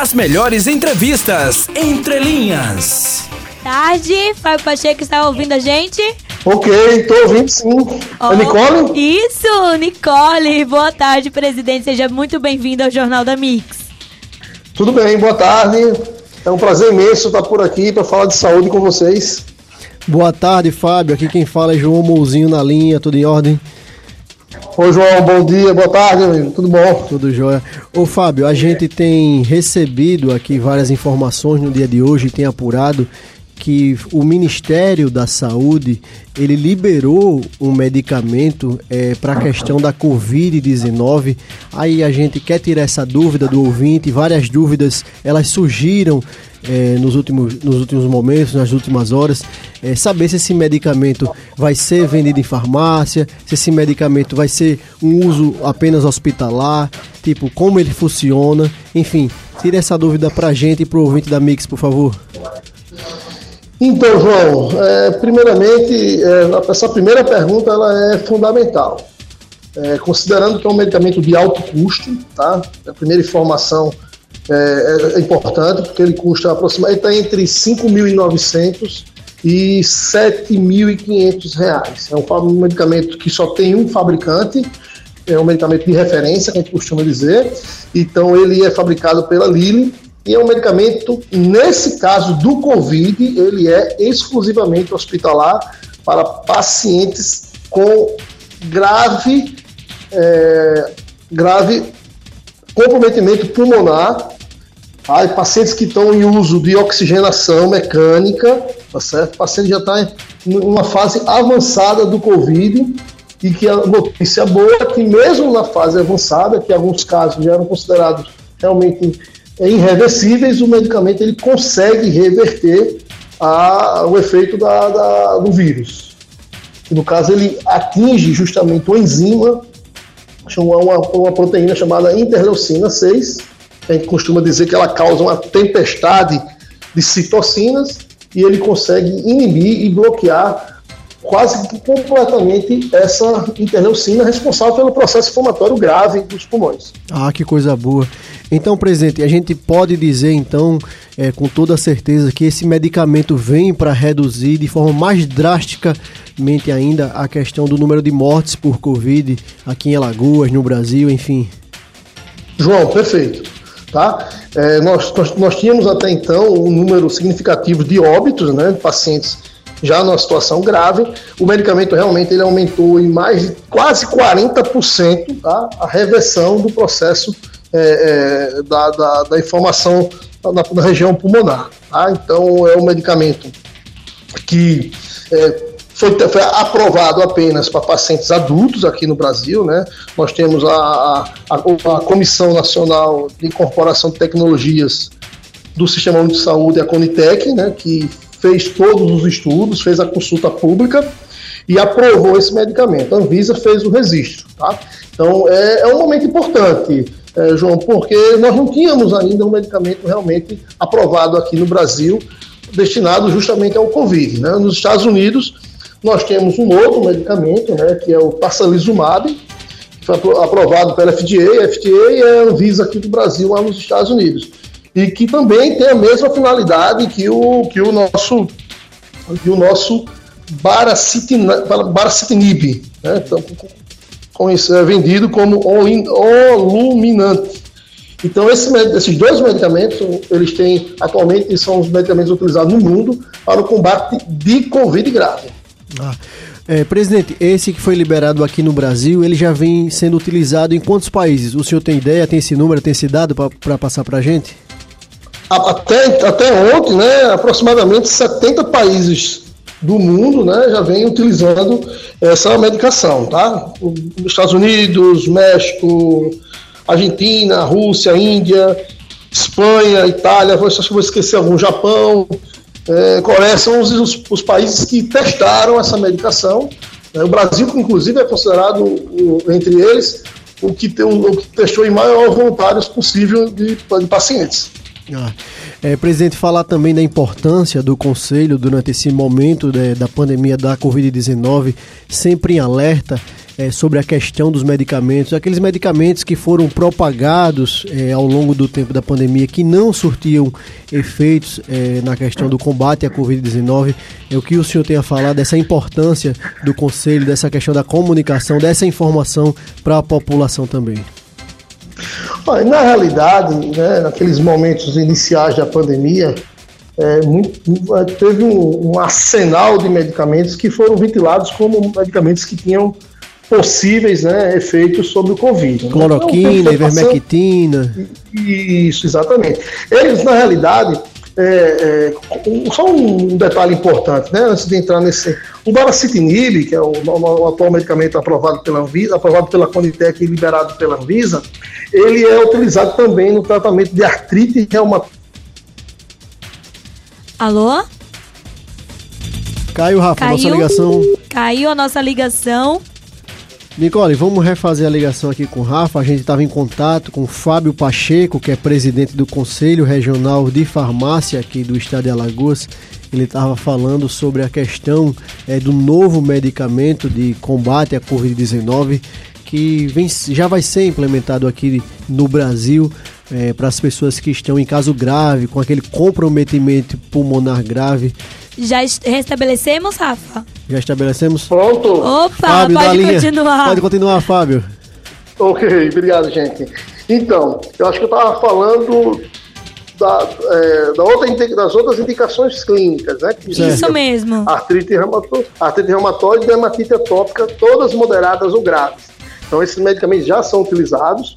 As melhores entrevistas entre linhas. Tarde, Fábio Pacheco está ouvindo a gente? Ok, estou ouvindo sim. Oh, é Nicole? Isso, Nicole. Boa tarde, presidente. Seja muito bem-vindo ao Jornal da Mix. Tudo bem, boa tarde. É um prazer imenso estar por aqui para falar de saúde com vocês. Boa tarde, Fábio. Aqui quem fala é João Mouzinho na linha, tudo em ordem? Oi, João, bom dia, boa tarde, amigo. Tudo bom? Tudo jóia. Ô, Fábio, a gente tem recebido aqui várias informações no dia de hoje, tem apurado que o Ministério da Saúde ele liberou um medicamento é, para a questão da Covid-19. Aí a gente quer tirar essa dúvida do ouvinte, várias dúvidas elas surgiram é, nos, últimos, nos últimos momentos, nas últimas horas, é, saber se esse medicamento vai ser vendido em farmácia, se esse medicamento vai ser um uso apenas hospitalar, tipo, como ele funciona, enfim, tire essa dúvida para a gente e para o ouvinte da Mix, por favor. Então, João, é, primeiramente, é, essa primeira pergunta ela é fundamental. É, considerando que é um medicamento de alto custo, tá? A primeira informação é, é importante, porque ele custa aproximadamente está entre 5.900 e 7.500 reais. É um medicamento que só tem um fabricante, é um medicamento de referência, que a gente costuma dizer. Então, ele é fabricado pela Lilly e é um medicamento, nesse caso do Covid, ele é exclusivamente hospitalar para pacientes com grave, é, grave comprometimento pulmonar, tá? pacientes que estão em uso de oxigenação mecânica, tá certo? O paciente já está em uma fase avançada do Covid e que a notícia boa é que mesmo na fase avançada, que alguns casos já eram considerados realmente irreversíveis, o medicamento ele consegue reverter a, o efeito da, da, do vírus. E no caso, ele atinge justamente o enzima, uma, uma proteína chamada interleucina 6. A gente costuma dizer que ela causa uma tempestade de citocinas e ele consegue inibir e bloquear quase que completamente essa interleucina responsável pelo processo inflamatório grave dos pulmões. Ah, que coisa boa. Então, presidente, a gente pode dizer então, é, com toda certeza, que esse medicamento vem para reduzir de forma mais drasticamente ainda a questão do número de mortes por Covid aqui em Alagoas, no Brasil, enfim. João, perfeito. Tá? É, nós, nós, nós tínhamos até então um número significativo de óbitos, né, de pacientes já numa situação grave. O medicamento realmente ele aumentou em mais de quase 40% tá? a reversão do processo é, é, da, da, da, informação na, na região pulmonar. Tá? Então, é um medicamento que é, foi, foi, aprovado apenas para pacientes adultos aqui no Brasil. Né? Nós temos a, a, a Comissão Nacional de Incorporação de Tecnologias do Sistema Único de Saúde, a Conitec, né, que fez todos os estudos, fez a consulta pública e aprovou esse medicamento. A Anvisa fez o registro. Tá? Então, é, é um momento importante, é, João, porque nós não tínhamos ainda um medicamento realmente aprovado aqui no Brasil, destinado justamente ao Covid. Né? Nos Estados Unidos, nós temos um outro medicamento, né, que é o Parcelizumab, que foi aprovado pela FDA, a FDA e a Anvisa aqui do Brasil, lá nos Estados Unidos e que também tem a mesma finalidade que o, que o nosso que o nosso baracitinib, né? então, é vendido como oluminante. Então, esse, esses dois medicamentos, eles têm, atualmente, são os medicamentos utilizados no mundo para o combate de Covid grave. Ah. É, presidente, esse que foi liberado aqui no Brasil, ele já vem sendo utilizado em quantos países? O senhor tem ideia, tem esse número, tem esse dado para passar para a gente? até, até ontem, né, aproximadamente 70 países do mundo né, já vem utilizando essa medicação, tá? Os Estados Unidos, México, Argentina, Rússia, Índia, Espanha, Itália, acho que vou esquecer algum, Japão, é, Coreia, são os, os, os, países que testaram essa medicação. Né? O Brasil, inclusive, é considerado, o, entre eles, o que, tem, o que testou em maior voluntários possível de, de pacientes. Ah, é, presidente, falar também da importância do Conselho durante esse momento de, da pandemia da Covid-19, sempre em alerta. É, sobre a questão dos medicamentos, aqueles medicamentos que foram propagados é, ao longo do tempo da pandemia que não surtiam efeitos é, na questão do combate à Covid-19. É o que o senhor tem a falar dessa importância do conselho, dessa questão da comunicação, dessa informação para a população também. Na realidade, né, naqueles momentos iniciais da pandemia, é, muito, teve um, um, arsenal de medicamentos que foram ventilados como medicamentos que tinham possíveis né, efeitos sobre o Covid. Né? Cloroquina, então, ivermectina. Isso, exatamente. Eles, na realidade, é, é, só um detalhe importante, né, antes de entrar nesse. O Baricitinib, que é o, o, o, atual medicamento aprovado pela Anvisa, aprovado pela Conitec e liberado pela Anvisa, ele é utilizado também no tratamento de artrite reumatóide Alô? Caiu, Rafa, Caiu, nossa ligação. Caiu a nossa ligação. Nicole, vamos refazer a ligação aqui com o Rafa. A gente estava em contato com o Fábio Pacheco, que é presidente do Conselho Regional de Farmácia aqui do estado de Alagoas. Ele estava falando sobre a questão é, do novo medicamento de combate à Covid-19 que vem, já vai ser implementado aqui no Brasil é, para as pessoas que estão em caso grave, com aquele comprometimento pulmonar grave. Já restabelecemos, Rafa? Já estabelecemos? Pronto. Opa, Fábio pode continuar. Pode continuar, Fábio. Ok, obrigado, gente. Então, eu acho que eu estava falando da, é, da outra, das outras indicações clínicas, né? Isso mesmo. Artrite reumatoide, artrite reumatoide e dermatite atópica, todas moderadas ou graves. Então, esses medicamentos já são utilizados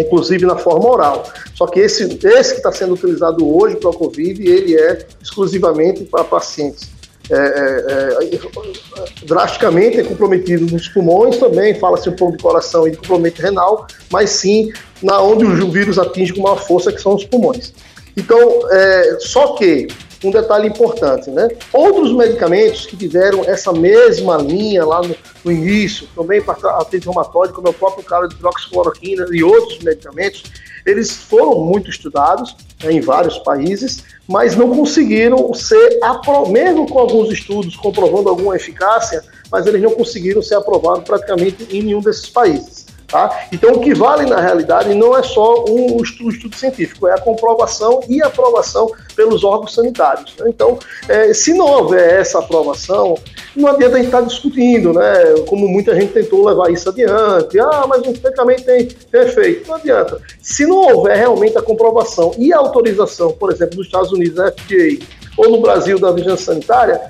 inclusive na forma oral. Só que esse, esse que está sendo utilizado hoje para o Covid, ele é exclusivamente para pacientes é, é, é, drasticamente comprometidos nos pulmões também, fala-se um pouco de coração e de comprometimento renal, mas sim na onde o vírus atinge com maior força, que são os pulmões. Então, é, só que um detalhe importante, né? Outros medicamentos que tiveram essa mesma linha lá no, no início, também para artrite reumatoide, como é o próprio cara de hidroxicloroquina e outros medicamentos, eles foram muito estudados né, em vários países, mas não conseguiram ser aprovados, mesmo com alguns estudos comprovando alguma eficácia, mas eles não conseguiram ser aprovados praticamente em nenhum desses países. Tá? Então, o que vale na realidade não é só um estudo, estudo científico, é a comprovação e aprovação pelos órgãos sanitários. Né? Então, é, se não houver essa aprovação, não adianta a gente estar discutindo, né? como muita gente tentou levar isso adiante. Ah, mas o medicamento tem, tem efeito. Não adianta. Se não houver realmente a comprovação e a autorização, por exemplo, dos Estados Unidos, da FDA, ou no Brasil da Vigilância Sanitária,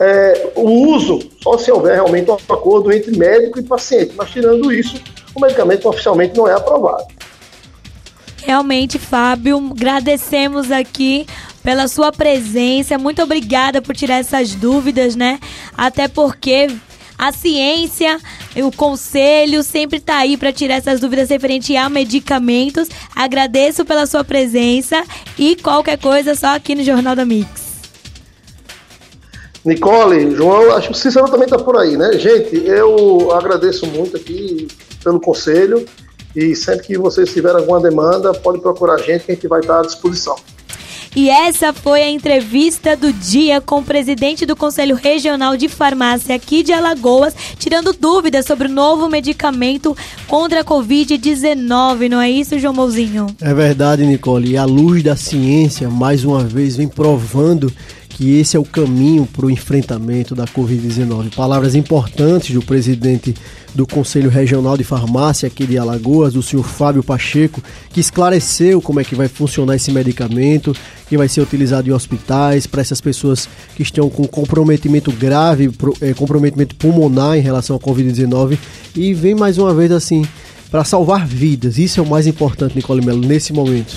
é, o uso só se houver realmente um acordo entre médico e paciente. Mas tirando isso, o medicamento oficialmente não é aprovado. Realmente, Fábio, agradecemos aqui pela sua presença. Muito obrigada por tirar essas dúvidas, né? Até porque a ciência, o conselho sempre está aí para tirar essas dúvidas referente a medicamentos. Agradeço pela sua presença e qualquer coisa só aqui no Jornal da Mix. Nicole, João, acho que o Cícero também está por aí, né? Gente, eu agradeço muito aqui pelo conselho e sempre que vocês tiverem alguma demanda, pode procurar a gente que a gente vai estar à disposição. E essa foi a entrevista do dia com o presidente do Conselho Regional de Farmácia aqui de Alagoas, tirando dúvidas sobre o novo medicamento contra a Covid-19, não é isso, João Mouzinho? É verdade, Nicole. E a luz da ciência, mais uma vez, vem provando que esse é o caminho para o enfrentamento da Covid-19. Palavras importantes do presidente do Conselho Regional de Farmácia aqui de Alagoas, o senhor Fábio Pacheco, que esclareceu como é que vai funcionar esse medicamento, que vai ser utilizado em hospitais para essas pessoas que estão com comprometimento grave, é, comprometimento pulmonar em relação à Covid-19 e vem mais uma vez assim para salvar vidas. Isso é o mais importante, Nicole Melo, nesse momento.